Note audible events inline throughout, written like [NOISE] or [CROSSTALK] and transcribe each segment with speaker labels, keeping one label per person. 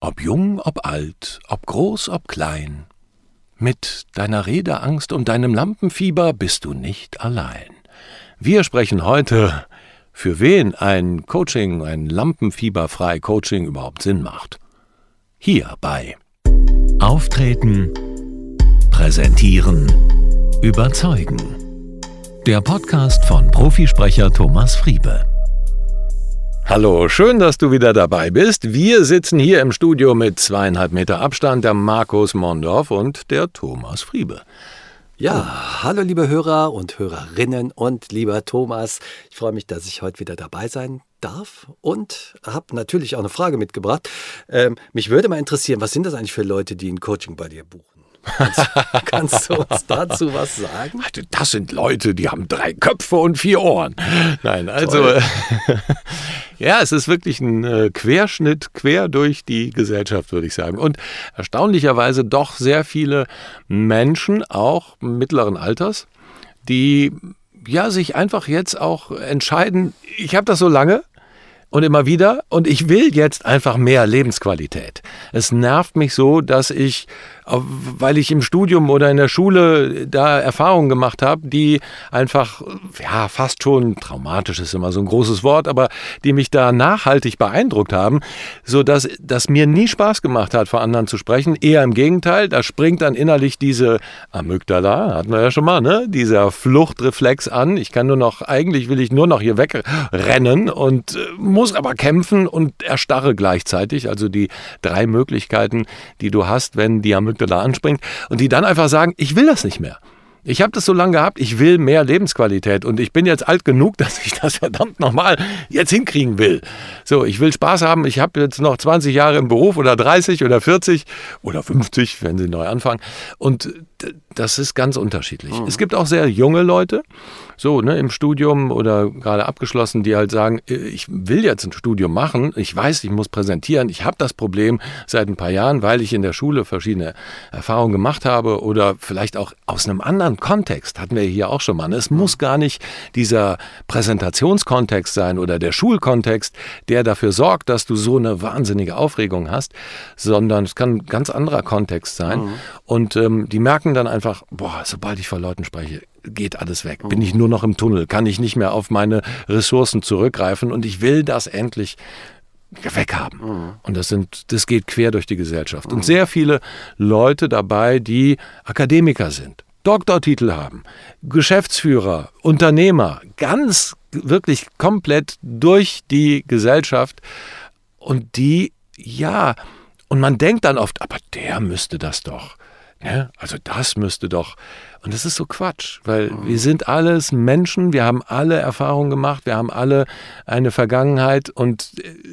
Speaker 1: Ob jung, ob alt, ob groß, ob klein, mit deiner Redeangst und deinem Lampenfieber bist du nicht allein. Wir sprechen heute, für wen ein Coaching, ein lampenfieberfrei Coaching überhaupt Sinn macht. Hier bei Auftreten, Präsentieren, Überzeugen. Der Podcast von Profisprecher Thomas Friebe. Hallo, schön, dass du wieder dabei bist. Wir sitzen hier im Studio mit zweieinhalb Meter Abstand, der Markus Mondorf und der Thomas Friebe.
Speaker 2: Ja, hallo liebe Hörer und Hörerinnen und lieber Thomas. Ich freue mich, dass ich heute wieder dabei sein darf und habe natürlich auch eine Frage mitgebracht. Ähm, mich würde mal interessieren, was sind das eigentlich für Leute, die ein Coaching bei dir buchen? Kannst, kannst, du uns dazu was sagen?
Speaker 1: Das sind Leute, die haben drei Köpfe und vier Ohren. Nein, also [LAUGHS] ja, es ist wirklich ein äh, Querschnitt quer durch die Gesellschaft, würde ich sagen. Und erstaunlicherweise doch sehr viele Menschen, auch mittleren Alters, die ja sich einfach jetzt auch entscheiden, ich habe das so lange, und immer wieder und ich will jetzt einfach mehr Lebensqualität. Es nervt mich so, dass ich weil ich im Studium oder in der Schule da Erfahrungen gemacht habe, die einfach, ja, fast schon traumatisch ist immer so ein großes Wort, aber die mich da nachhaltig beeindruckt haben, so dass das mir nie Spaß gemacht hat, vor anderen zu sprechen. Eher im Gegenteil, da springt dann innerlich diese Amygdala, hatten wir ja schon mal, ne? Dieser Fluchtreflex an. Ich kann nur noch, eigentlich will ich nur noch hier wegrennen und äh, muss aber kämpfen und erstarre gleichzeitig. Also die drei Möglichkeiten, die du hast, wenn die Amygdala da anspringt und die dann einfach sagen, ich will das nicht mehr. Ich habe das so lange gehabt, ich will mehr Lebensqualität und ich bin jetzt alt genug, [LAUGHS] dass ich das verdammt nochmal jetzt hinkriegen will. So, ich will Spaß haben, ich habe jetzt noch 20 Jahre im Beruf oder 30 oder 40 oder 50, wenn sie neu anfangen. Und das ist ganz unterschiedlich. Mhm. Es gibt auch sehr junge Leute, so ne, im Studium oder gerade abgeschlossen, die halt sagen, äh, ich will jetzt ein Studium machen, ich weiß, ich muss präsentieren, ich habe das Problem seit ein paar Jahren, weil ich in der Schule verschiedene Erfahrungen gemacht habe oder vielleicht auch aus einem anderen Kontext, hatten wir hier auch schon mal. Ne? Es muss gar nicht dieser Präsentationskontext sein oder der Schulkontext, der dafür sorgt, dass du so eine wahnsinnige Aufregung hast, sondern es kann ein ganz anderer Kontext sein. Mhm. Und ähm, die merken dann einfach, boah, sobald ich vor Leuten spreche, geht alles weg. Bin ich nur noch im Tunnel, kann ich nicht mehr auf meine Ressourcen zurückgreifen und ich will das endlich weghaben. Mhm. Und das sind, das geht quer durch die Gesellschaft. Und sehr viele Leute dabei, die Akademiker sind, Doktortitel haben, Geschäftsführer, Unternehmer, ganz wirklich komplett durch die Gesellschaft und die, ja, und man denkt dann oft, aber der müsste das doch. Ja, also das müsste doch. Und das ist so Quatsch, weil mhm. wir sind alles Menschen, wir haben alle Erfahrungen gemacht, wir haben alle eine Vergangenheit und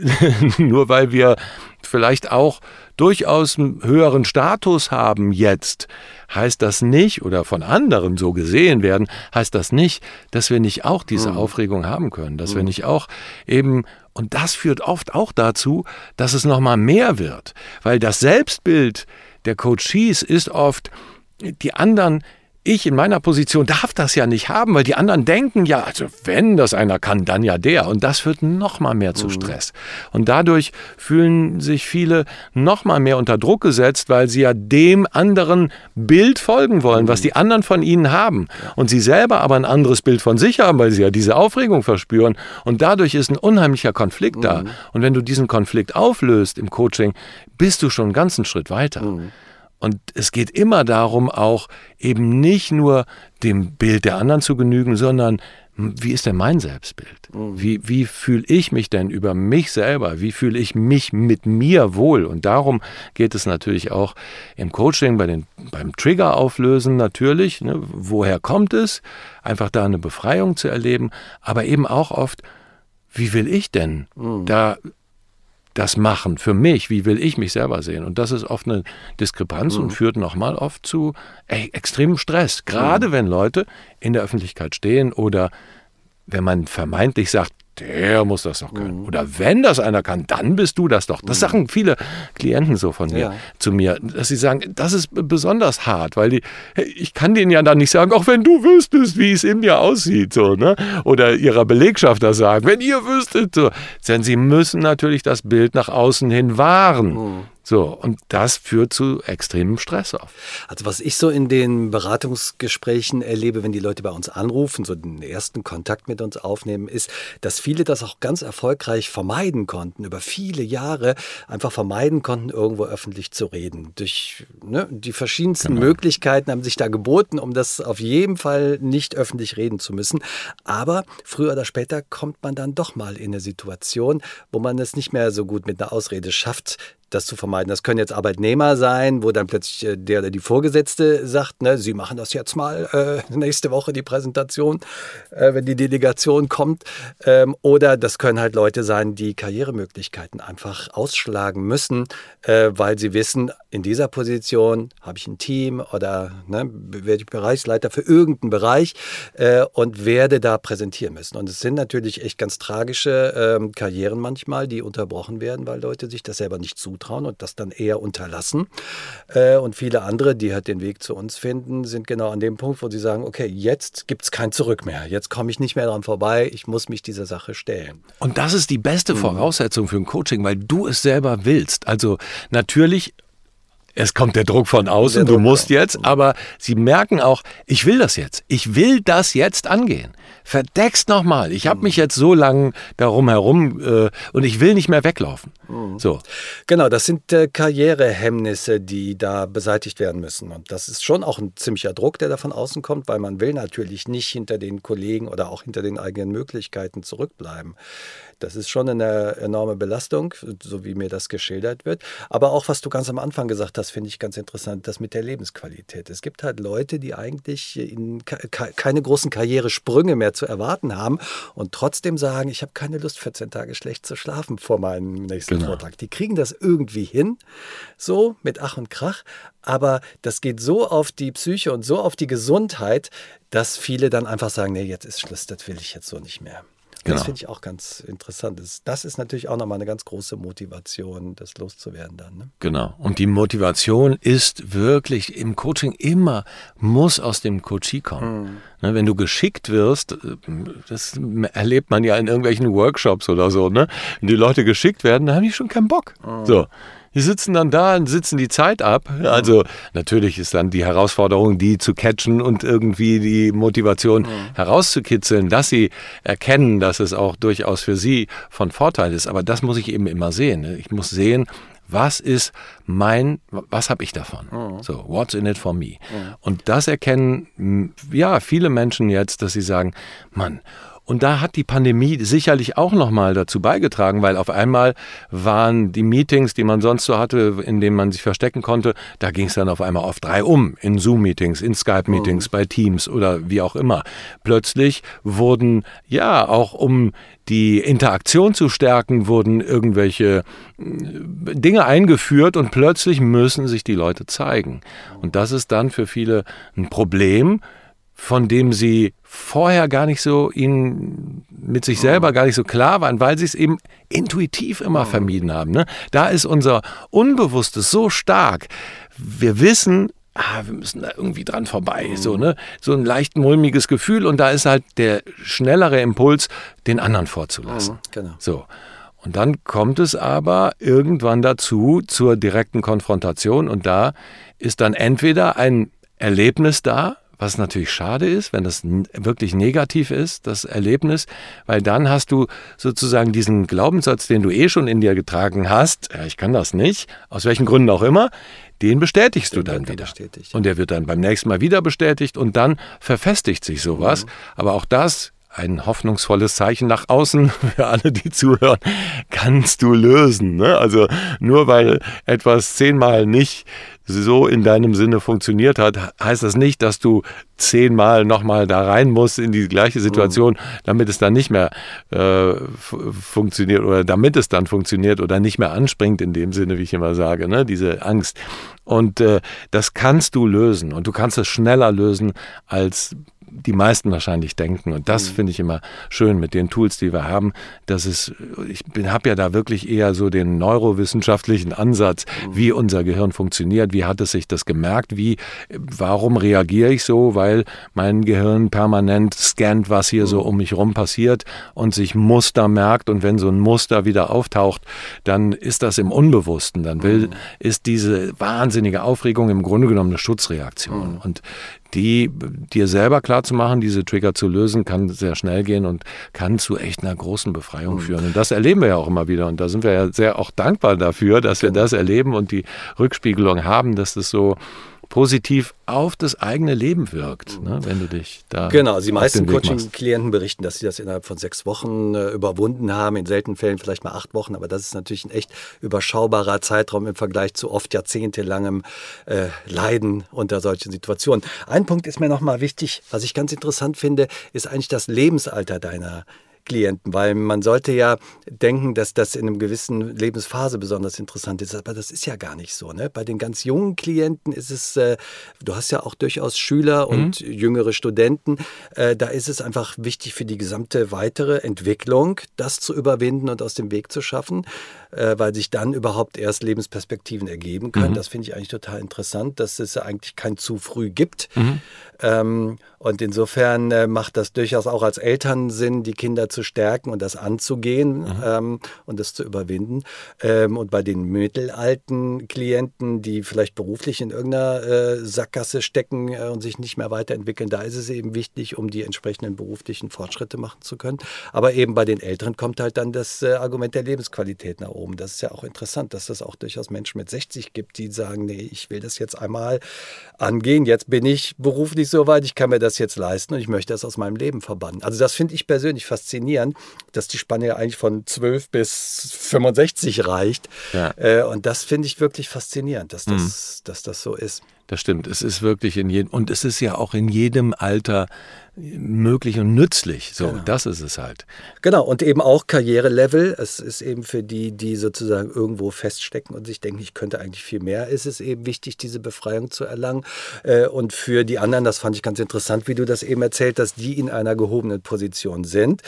Speaker 1: [LAUGHS] nur weil wir vielleicht auch durchaus einen höheren Status haben jetzt, heißt das nicht, oder von anderen so gesehen werden, heißt das nicht, dass wir nicht auch diese mhm. Aufregung haben können, dass mhm. wir nicht auch eben und das führt oft auch dazu, dass es nochmal mehr wird, weil das Selbstbild der Coaches ist oft, die anderen ich in meiner Position darf das ja nicht haben, weil die anderen denken ja, also wenn das einer kann, dann ja der. Und das führt noch mal mehr zu mhm. Stress. Und dadurch fühlen sich viele noch mal mehr unter Druck gesetzt, weil sie ja dem anderen Bild folgen wollen, was mhm. die anderen von ihnen haben. Und sie selber aber ein anderes Bild von sich haben, weil sie ja diese Aufregung verspüren. Und dadurch ist ein unheimlicher Konflikt da. Mhm. Und wenn du diesen Konflikt auflöst im Coaching, bist du schon einen ganzen Schritt weiter. Und es geht immer darum, auch eben nicht nur dem Bild der anderen zu genügen, sondern wie ist denn mein Selbstbild? Mhm. Wie, wie fühle ich mich denn über mich selber? Wie fühle ich mich mit mir wohl? Und darum geht es natürlich auch im Coaching, bei den, beim Trigger auflösen natürlich. Ne? Woher kommt es? Einfach da eine Befreiung zu erleben, aber eben auch oft, wie will ich denn mhm. da das machen für mich? Wie will ich mich selber sehen? Und das ist oft eine Diskrepanz mhm. und führt nochmal oft zu ey, extremem Stress. Gerade mhm. wenn Leute in der Öffentlichkeit stehen oder wenn man vermeintlich sagt, der muss das doch können. Mhm. Oder wenn das einer kann, dann bist du das doch. Das mhm. sagen viele Klienten so von mir ja. zu mir, dass sie sagen, das ist besonders hart, weil die, ich kann denen ja dann nicht sagen, auch wenn du wüsstest, wie es in mir aussieht, so, ne? Oder ihrer Belegschaft das sagen, wenn ihr wüsstet, so. Denn sie müssen natürlich das Bild nach außen hin wahren. Mhm. So, und das führt zu extremem Stress oft.
Speaker 2: Also was ich so in den Beratungsgesprächen erlebe, wenn die Leute bei uns anrufen, so den ersten Kontakt mit uns aufnehmen, ist, dass viele das auch ganz erfolgreich vermeiden konnten, über viele Jahre einfach vermeiden konnten, irgendwo öffentlich zu reden. Durch ne, die verschiedensten genau. Möglichkeiten haben sich da geboten, um das auf jeden Fall nicht öffentlich reden zu müssen. Aber früher oder später kommt man dann doch mal in eine Situation, wo man es nicht mehr so gut mit einer Ausrede schafft, das zu vermeiden. Das können jetzt Arbeitnehmer sein, wo dann plötzlich äh, der oder die Vorgesetzte sagt, ne, Sie machen das jetzt mal äh, [LAUGHS] nächste Woche die Präsentation, äh, wenn die Delegation kommt. Ähm, oder das können halt Leute sein, die Karrieremöglichkeiten einfach ausschlagen müssen, äh, weil sie wissen, in dieser Position habe ich ein Team oder ne, werde ich Bereichsleiter für irgendeinen Bereich äh, und werde da präsentieren müssen. Und es sind natürlich echt ganz tragische ähm, Karrieren manchmal, die unterbrochen werden, weil Leute sich das selber nicht zutrauen zutrauen und das dann eher unterlassen. Äh, und viele andere, die halt den Weg zu uns finden, sind genau an dem Punkt, wo sie sagen, okay, jetzt gibt es kein Zurück mehr. Jetzt komme ich nicht mehr dran vorbei. Ich muss mich dieser Sache stellen.
Speaker 1: Und das ist die beste mhm. Voraussetzung für ein Coaching, weil du es selber willst. Also natürlich es kommt der Druck von außen, Druck du musst jetzt, aber sie merken auch, ich will das jetzt. Ich will das jetzt angehen verdeckst nochmal. Ich habe mich jetzt so lange darum herum äh, und ich will nicht mehr weglaufen. Mhm. So.
Speaker 2: Genau, das sind äh, Karrierehemmnisse, die da beseitigt werden müssen. Und das ist schon auch ein ziemlicher Druck, der da von außen kommt, weil man will natürlich nicht hinter den Kollegen oder auch hinter den eigenen Möglichkeiten zurückbleiben. Das ist schon eine enorme Belastung, so wie mir das geschildert wird. Aber auch, was du ganz am Anfang gesagt hast, finde ich ganz interessant, das mit der Lebensqualität. Es gibt halt Leute, die eigentlich keine großen Karrieresprünge mehr zu erwarten haben und trotzdem sagen, ich habe keine Lust, 14 Tage schlecht zu schlafen vor meinem nächsten genau. Vortrag. Die kriegen das irgendwie hin, so mit Ach und Krach. Aber das geht so auf die Psyche und so auf die Gesundheit, dass viele dann einfach sagen, nee, jetzt ist Schluss, das will ich jetzt so nicht mehr. Genau. Das finde ich auch ganz interessant. Das ist natürlich auch nochmal eine ganz große Motivation, das loszuwerden dann. Ne?
Speaker 1: Genau. Und die Motivation ist wirklich im Coaching immer, muss aus dem Coachie kommen. Mhm. wenn du geschickt wirst, äh, das erlebt man ja in irgendwelchen Workshops oder so, ne? Wenn die Leute geschickt werden, dann haben die schon keinen Bock. Mhm. So. Die sitzen dann da und sitzen die Zeit ab. Also natürlich ist dann die Herausforderung, die zu catchen und irgendwie die Motivation mhm. herauszukitzeln, dass sie erkennen, dass es auch durchaus für sie von Vorteil ist. Aber das muss ich eben immer sehen. Ich muss sehen, was ist mein, was habe ich davon? Mhm. So, what's in it for me? Mhm. Und das erkennen ja viele Menschen jetzt, dass sie sagen, Mann, und da hat die Pandemie sicherlich auch nochmal dazu beigetragen, weil auf einmal waren die Meetings, die man sonst so hatte, in denen man sich verstecken konnte, da ging es dann auf einmal auf drei um. In Zoom-Meetings, in Skype-Meetings, oh. bei Teams oder wie auch immer. Plötzlich wurden, ja, auch um die Interaktion zu stärken, wurden irgendwelche äh, Dinge eingeführt und plötzlich müssen sich die Leute zeigen. Und das ist dann für viele ein Problem, von dem sie vorher gar nicht so ihnen mit sich selber gar nicht so klar waren, weil sie es eben intuitiv immer vermieden haben. Ne? Da ist unser Unbewusstes so stark. Wir wissen, ah, wir müssen da irgendwie dran vorbei. So, ne? so ein leicht mulmiges Gefühl und da ist halt der schnellere Impuls, den anderen vorzulassen. Genau. So. Und dann kommt es aber irgendwann dazu, zur direkten Konfrontation und da ist dann entweder ein Erlebnis da, was natürlich schade ist, wenn das wirklich negativ ist, das Erlebnis, weil dann hast du sozusagen diesen Glaubenssatz, den du eh schon in dir getragen hast, ja, ich kann das nicht, aus welchen Gründen auch immer, den bestätigst den du dann wieder. Und der wird dann beim nächsten Mal wieder bestätigt und dann verfestigt sich sowas. Mhm. Aber auch das ein hoffnungsvolles Zeichen nach außen [LAUGHS] für alle, die zuhören, kannst du lösen. Ne? Also nur weil etwas zehnmal nicht so in deinem Sinne funktioniert hat, heißt das nicht, dass du zehnmal nochmal da rein musst in die gleiche Situation, damit es dann nicht mehr äh, funktioniert oder damit es dann funktioniert oder nicht mehr anspringt in dem Sinne, wie ich immer sage, ne? diese Angst. Und äh, das kannst du lösen und du kannst es schneller lösen als die meisten wahrscheinlich denken. Und das mhm. finde ich immer schön mit den Tools, die wir haben. Dass es, ich habe ja da wirklich eher so den neurowissenschaftlichen Ansatz, mhm. wie unser Gehirn funktioniert, wie hat es sich das gemerkt, wie, warum reagiere ich so, weil mein Gehirn permanent scannt, was hier mhm. so um mich rum passiert und sich Muster merkt. Und wenn so ein Muster wieder auftaucht, dann ist das im Unbewussten. Dann will, mhm. ist diese wahnsinnige Aufregung im Grunde genommen eine Schutzreaktion. Mhm. Und die dir selber klar zu machen, diese Trigger zu lösen, kann sehr schnell gehen und kann zu echt einer großen Befreiung mhm. führen. Und das erleben wir ja auch immer wieder. Und da sind wir ja sehr auch dankbar dafür, dass wir genau. das erleben und die Rückspiegelung haben, dass das so positiv auf das eigene Leben wirkt, ne, wenn du dich da.
Speaker 2: Genau, also die meisten Coaching-Klienten berichten, dass sie das innerhalb von sechs Wochen äh, überwunden haben, in seltenen Fällen vielleicht mal acht Wochen, aber das ist natürlich ein echt überschaubarer Zeitraum im Vergleich zu oft jahrzehntelangem äh, Leiden unter solchen Situationen. Ein Punkt ist mir nochmal wichtig, was ich ganz interessant finde, ist eigentlich das Lebensalter deiner Klienten, weil man sollte ja denken, dass das in einer gewissen Lebensphase besonders interessant ist, aber das ist ja gar nicht so. Ne? Bei den ganz jungen Klienten ist es, äh, du hast ja auch durchaus Schüler und mhm. jüngere Studenten, äh, da ist es einfach wichtig für die gesamte weitere Entwicklung, das zu überwinden und aus dem Weg zu schaffen, äh, weil sich dann überhaupt erst Lebensperspektiven ergeben können. Mhm. Das finde ich eigentlich total interessant, dass es eigentlich kein zu früh gibt. Mhm. Ähm, und insofern äh, macht das durchaus auch als Eltern Sinn, die Kinder zu stärken und das anzugehen mhm. ähm, und das zu überwinden. Ähm, und bei den mittelalten Klienten, die vielleicht beruflich in irgendeiner äh, Sackgasse stecken äh, und sich nicht mehr weiterentwickeln, da ist es eben wichtig, um die entsprechenden beruflichen Fortschritte machen zu können. Aber eben bei den Älteren kommt halt dann das äh, Argument der Lebensqualität nach oben. Das ist ja auch interessant, dass es auch durchaus Menschen mit 60 gibt, die sagen, nee, ich will das jetzt einmal angehen. Jetzt bin ich beruflich so weit, ich kann mir das jetzt leisten und ich möchte das aus meinem Leben verbannen. Also das finde ich persönlich faszinierend, dass die Spanne ja eigentlich von 12 bis 65 reicht. Ja. Äh, und das finde ich wirklich faszinierend, dass das, mhm. dass das so ist.
Speaker 1: Das stimmt. Es ist wirklich in jedem, und es ist ja auch in jedem Alter möglich und nützlich. So, genau. das ist es halt.
Speaker 2: Genau, und eben auch Karrierelevel. Es ist eben für die, die sozusagen irgendwo feststecken und sich denken, ich könnte eigentlich viel mehr, ist es eben wichtig, diese Befreiung zu erlangen. Äh, und für die anderen, das fand ich ganz interessant, wie du das eben erzählt hast, die in einer gehobenen Position sind,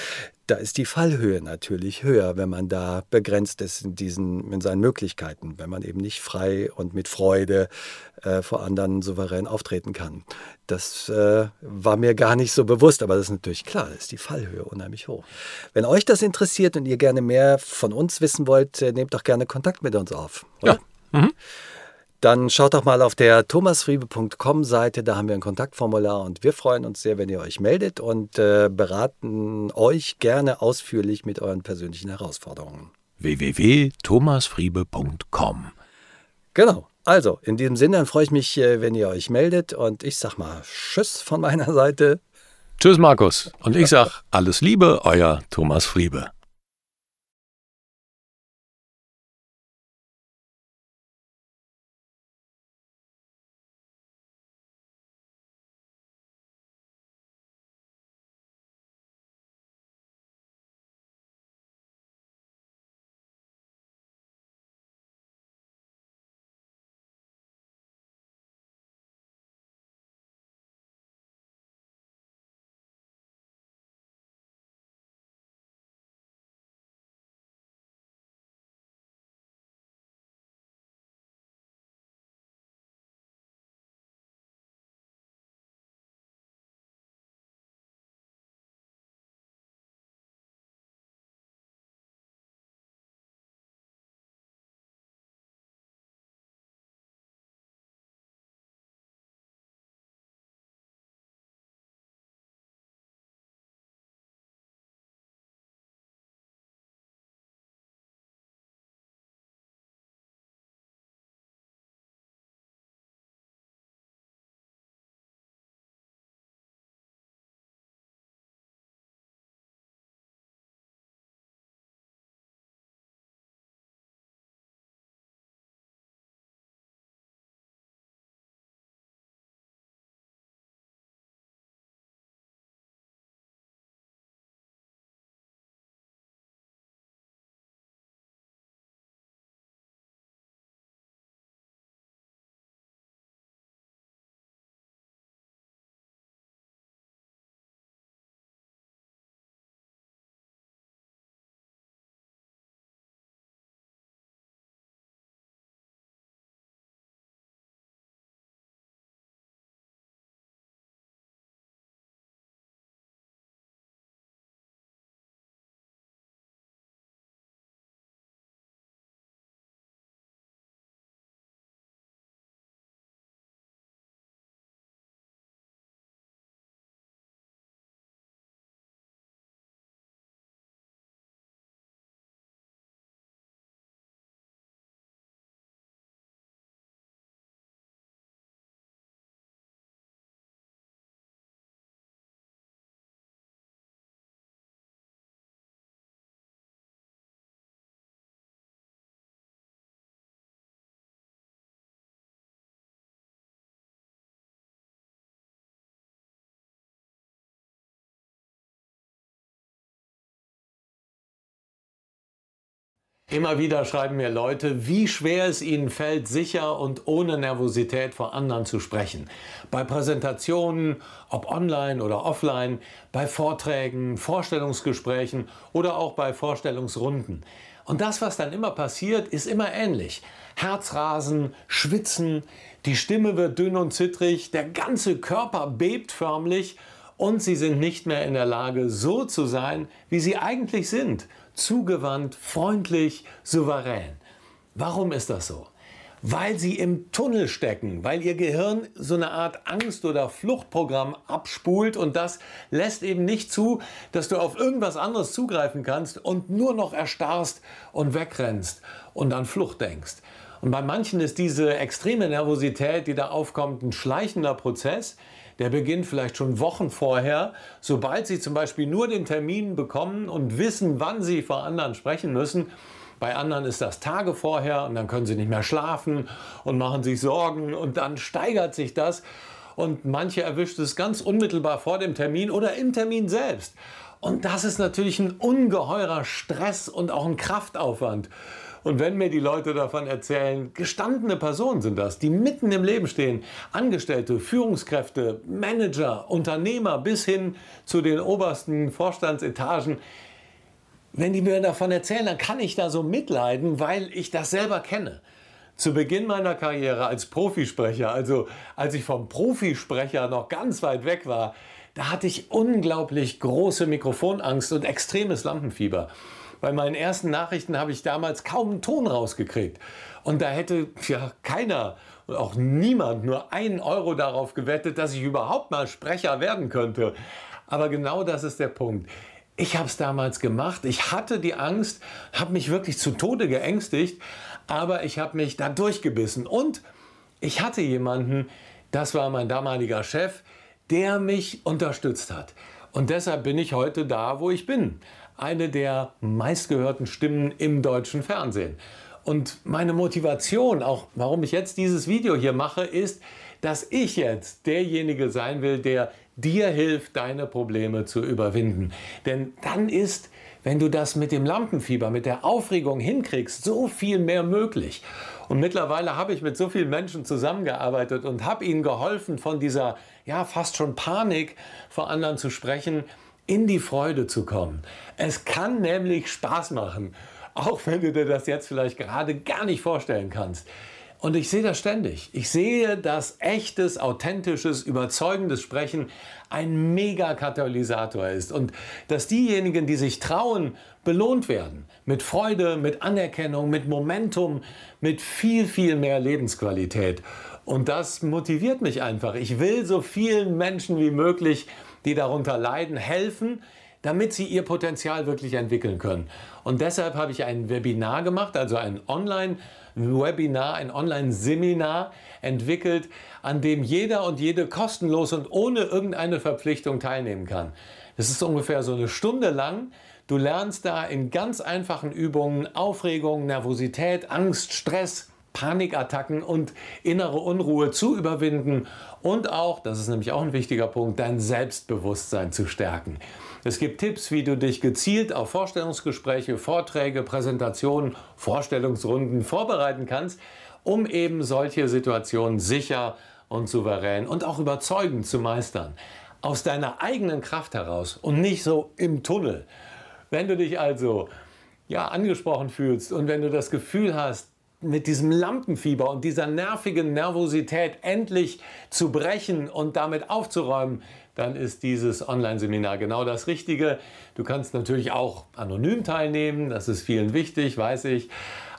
Speaker 2: da ist die Fallhöhe natürlich höher, wenn man da begrenzt ist in, diesen, in seinen Möglichkeiten, wenn man eben nicht frei und mit Freude äh, vor anderen souverän auftreten kann. Das äh, war mir gar nicht so bewusst, aber das ist natürlich klar, ist die Fallhöhe unheimlich hoch. Wenn euch das interessiert und ihr gerne mehr von uns wissen wollt, äh, nehmt doch gerne Kontakt mit uns auf. Oder? Ja. Mhm. Dann schaut doch mal auf der thomasfriebe.com Seite, da haben wir ein Kontaktformular und wir freuen uns sehr, wenn ihr euch meldet und äh, beraten euch gerne ausführlich mit euren persönlichen Herausforderungen.
Speaker 1: www.thomasfriebe.com
Speaker 2: Genau. Also, in diesem Sinne, dann freue ich mich, äh, wenn ihr euch meldet und ich sag mal Tschüss von meiner Seite.
Speaker 1: Tschüss, Markus. Und ich sag alles Liebe, euer Thomas Friebe. Immer wieder schreiben mir Leute, wie schwer es ihnen fällt, sicher und ohne Nervosität vor anderen zu sprechen. Bei Präsentationen, ob online oder offline, bei Vorträgen, Vorstellungsgesprächen oder auch bei Vorstellungsrunden. Und das, was dann immer passiert, ist immer ähnlich. Herzrasen, Schwitzen, die Stimme wird dünn und zittrig, der ganze Körper bebt förmlich und sie sind nicht mehr in der Lage, so zu sein, wie sie eigentlich sind. Zugewandt, freundlich, souverän. Warum ist das so? Weil sie im Tunnel stecken, weil ihr Gehirn so eine Art Angst- oder Fluchtprogramm abspult und das lässt eben nicht zu, dass du auf irgendwas anderes zugreifen kannst und nur noch erstarrst und wegrennst und an Flucht denkst. Und bei manchen ist diese extreme Nervosität, die da aufkommt, ein schleichender Prozess, der beginnt vielleicht schon Wochen vorher. Sobald Sie zum Beispiel nur den Termin bekommen und wissen, wann Sie vor anderen sprechen müssen, bei anderen ist das Tage vorher und dann können sie nicht mehr schlafen und machen sich Sorgen und dann steigert sich das und manche erwischt es ganz unmittelbar vor dem Termin oder im Termin selbst. Und das ist natürlich ein ungeheurer Stress und auch ein Kraftaufwand. Und wenn mir die Leute davon erzählen, gestandene Personen sind das, die mitten im Leben stehen, Angestellte, Führungskräfte, Manager, Unternehmer bis hin zu den obersten Vorstandsetagen, wenn die mir davon erzählen, dann kann ich da so mitleiden, weil ich das selber kenne. Zu Beginn meiner Karriere als Profisprecher, also als ich vom Profisprecher noch ganz weit weg war, da hatte ich unglaublich große Mikrofonangst und extremes Lampenfieber. Bei meinen ersten Nachrichten habe ich damals kaum einen Ton rausgekriegt. Und da hätte ja keiner und auch niemand nur einen Euro darauf gewettet, dass ich überhaupt mal Sprecher werden könnte. Aber genau das ist der Punkt. Ich habe es damals gemacht. Ich hatte die Angst, habe mich wirklich zu Tode geängstigt, aber ich habe mich da durchgebissen. Und ich hatte jemanden, das war mein damaliger Chef, der mich unterstützt hat. Und deshalb bin ich heute da, wo ich bin eine der meistgehörten Stimmen im deutschen Fernsehen. Und meine Motivation, auch warum ich jetzt dieses Video hier mache, ist, dass ich jetzt derjenige sein will, der dir hilft, deine Probleme zu überwinden. Denn dann ist, wenn du das mit dem Lampenfieber, mit der Aufregung hinkriegst, so viel mehr möglich. Und mittlerweile habe ich mit so vielen Menschen zusammengearbeitet und habe ihnen geholfen, von dieser ja fast schon Panik vor anderen zu sprechen, in die Freude zu kommen. Es kann nämlich Spaß machen, auch wenn du dir das jetzt vielleicht gerade gar nicht vorstellen kannst. Und ich sehe das ständig. Ich sehe, dass echtes, authentisches, überzeugendes Sprechen ein Mega-Katalysator ist und dass diejenigen, die sich trauen, belohnt werden. Mit Freude, mit Anerkennung, mit Momentum, mit viel, viel mehr Lebensqualität. Und das motiviert mich einfach. Ich will so vielen Menschen wie möglich die darunter leiden, helfen, damit sie ihr Potenzial wirklich entwickeln können. Und deshalb habe ich ein Webinar gemacht, also ein Online-Webinar, ein Online-Seminar entwickelt, an dem jeder und jede kostenlos und ohne irgendeine Verpflichtung teilnehmen kann. Es ist ungefähr so eine Stunde lang. Du lernst da in ganz einfachen Übungen Aufregung, Nervosität, Angst, Stress, Panikattacken und innere Unruhe zu überwinden und auch, das ist nämlich auch ein wichtiger Punkt, dein Selbstbewusstsein zu stärken. Es gibt Tipps, wie du dich gezielt auf Vorstellungsgespräche, Vorträge, Präsentationen, Vorstellungsrunden vorbereiten kannst, um eben solche Situationen sicher und souverän und auch überzeugend zu meistern. Aus deiner eigenen Kraft heraus und nicht so im Tunnel. Wenn du dich also ja angesprochen fühlst und wenn du das Gefühl hast, mit diesem Lampenfieber und dieser nervigen Nervosität endlich zu brechen und damit aufzuräumen, dann ist dieses Online-Seminar genau das Richtige. Du kannst natürlich auch anonym teilnehmen, das ist vielen wichtig, weiß ich.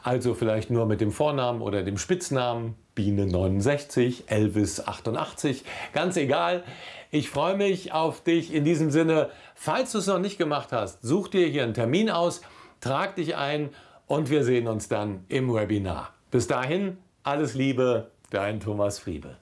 Speaker 1: Also vielleicht nur mit dem Vornamen oder dem Spitznamen Biene 69, Elvis 88, ganz egal. Ich freue mich auf dich in diesem Sinne. Falls du es noch nicht gemacht hast, such dir hier einen Termin aus, trag dich ein und wir sehen uns dann im Webinar. Bis dahin, alles Liebe, dein Thomas Friebe.